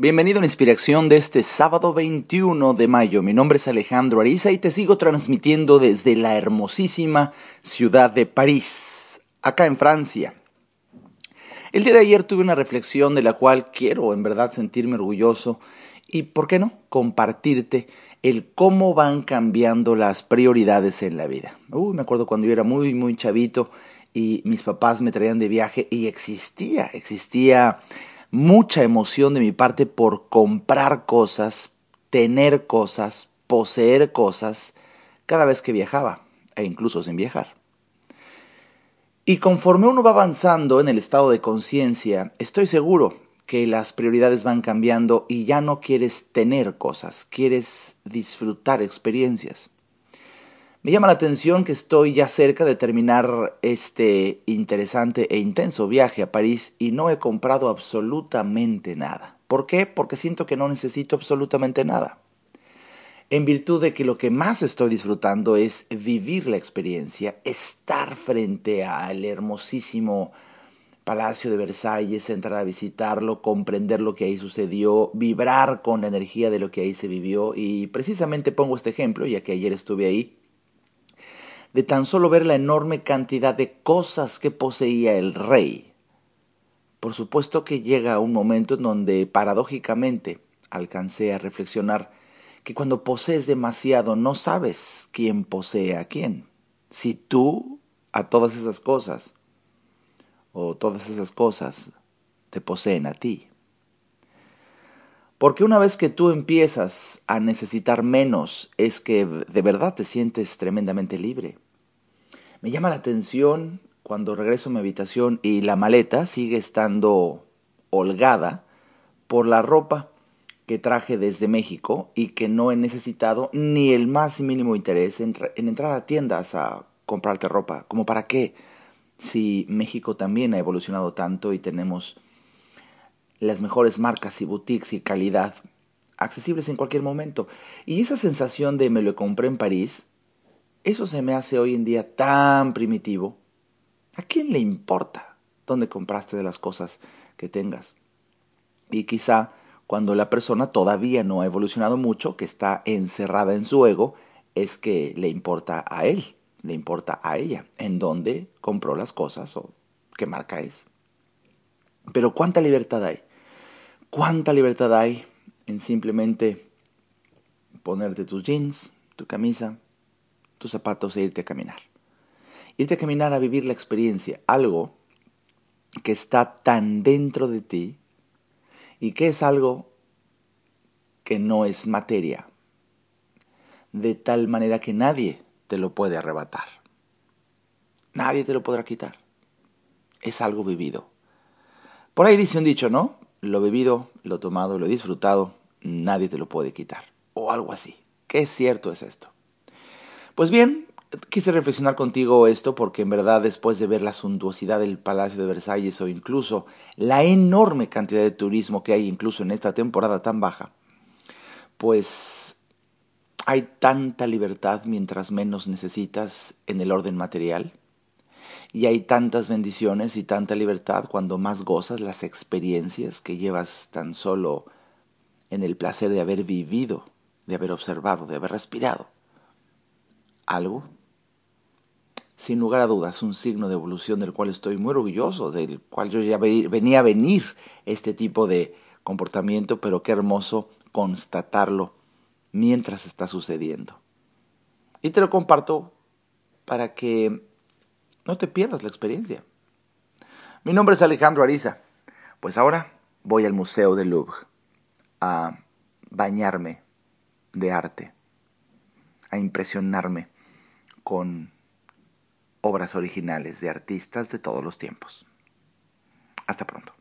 Bienvenido a la inspiración de este sábado 21 de mayo. Mi nombre es Alejandro Ariza y te sigo transmitiendo desde la hermosísima ciudad de París, acá en Francia. El día de ayer tuve una reflexión de la cual quiero en verdad sentirme orgulloso y, ¿por qué no?, compartirte el cómo van cambiando las prioridades en la vida. Me acuerdo cuando yo era muy, muy chavito y mis papás me traían de viaje y existía, existía mucha emoción de mi parte por comprar cosas, tener cosas, poseer cosas cada vez que viajaba, e incluso sin viajar. Y conforme uno va avanzando en el estado de conciencia, estoy seguro que las prioridades van cambiando y ya no quieres tener cosas, quieres disfrutar experiencias. Me llama la atención que estoy ya cerca de terminar este interesante e intenso viaje a París y no he comprado absolutamente nada. ¿Por qué? Porque siento que no necesito absolutamente nada. En virtud de que lo que más estoy disfrutando es vivir la experiencia, estar frente al hermosísimo Palacio de Versalles, entrar a visitarlo, comprender lo que ahí sucedió, vibrar con la energía de lo que ahí se vivió. Y precisamente pongo este ejemplo, ya que ayer estuve ahí de tan solo ver la enorme cantidad de cosas que poseía el rey. Por supuesto que llega un momento en donde paradójicamente alcancé a reflexionar que cuando posees demasiado no sabes quién posee a quién. Si tú a todas esas cosas o todas esas cosas te poseen a ti. Porque una vez que tú empiezas a necesitar menos, es que de verdad te sientes tremendamente libre. Me llama la atención cuando regreso a mi habitación y la maleta sigue estando holgada por la ropa que traje desde México y que no he necesitado ni el más mínimo interés en, entrar a tiendas a comprarte ropa. ¿Como para qué? Si México también ha evolucionado tanto y tenemos las mejores marcas y boutiques y calidad accesibles en cualquier momento. Y esa sensación de me lo compré en París, eso se me hace hoy en día tan primitivo. ¿A quién le importa dónde compraste de las cosas que tengas? Y quizá cuando la persona todavía no ha evolucionado mucho, que está encerrada en su ego, es que le importa a él, le importa a ella, en dónde compró las cosas o qué marca es. Pero ¿cuánta libertad hay? ¿Cuánta libertad hay en simplemente ponerte tus jeans, tu camisa, tus zapatos e irte a caminar? Irte a caminar a vivir la experiencia, algo que está tan dentro de ti y que es algo que no es materia, de tal manera que nadie te lo puede arrebatar. Nadie te lo podrá quitar. Es algo vivido. Por ahí dice un dicho, ¿no? Lo bebido, lo tomado, lo disfrutado, nadie te lo puede quitar. O algo así. ¿Qué cierto es esto? Pues bien, quise reflexionar contigo esto porque en verdad después de ver la suntuosidad del Palacio de Versalles o incluso la enorme cantidad de turismo que hay incluso en esta temporada tan baja, pues hay tanta libertad mientras menos necesitas en el orden material y hay tantas bendiciones y tanta libertad cuando más gozas las experiencias que llevas tan solo en el placer de haber vivido, de haber observado, de haber respirado. Algo, sin lugar a dudas, un signo de evolución del cual estoy muy orgulloso, del cual yo ya venía a venir este tipo de comportamiento, pero qué hermoso constatarlo mientras está sucediendo. Y te lo comparto para que no te pierdas la experiencia. Mi nombre es Alejandro Ariza. Pues ahora voy al Museo del Louvre a bañarme de arte, a impresionarme con obras originales de artistas de todos los tiempos. Hasta pronto.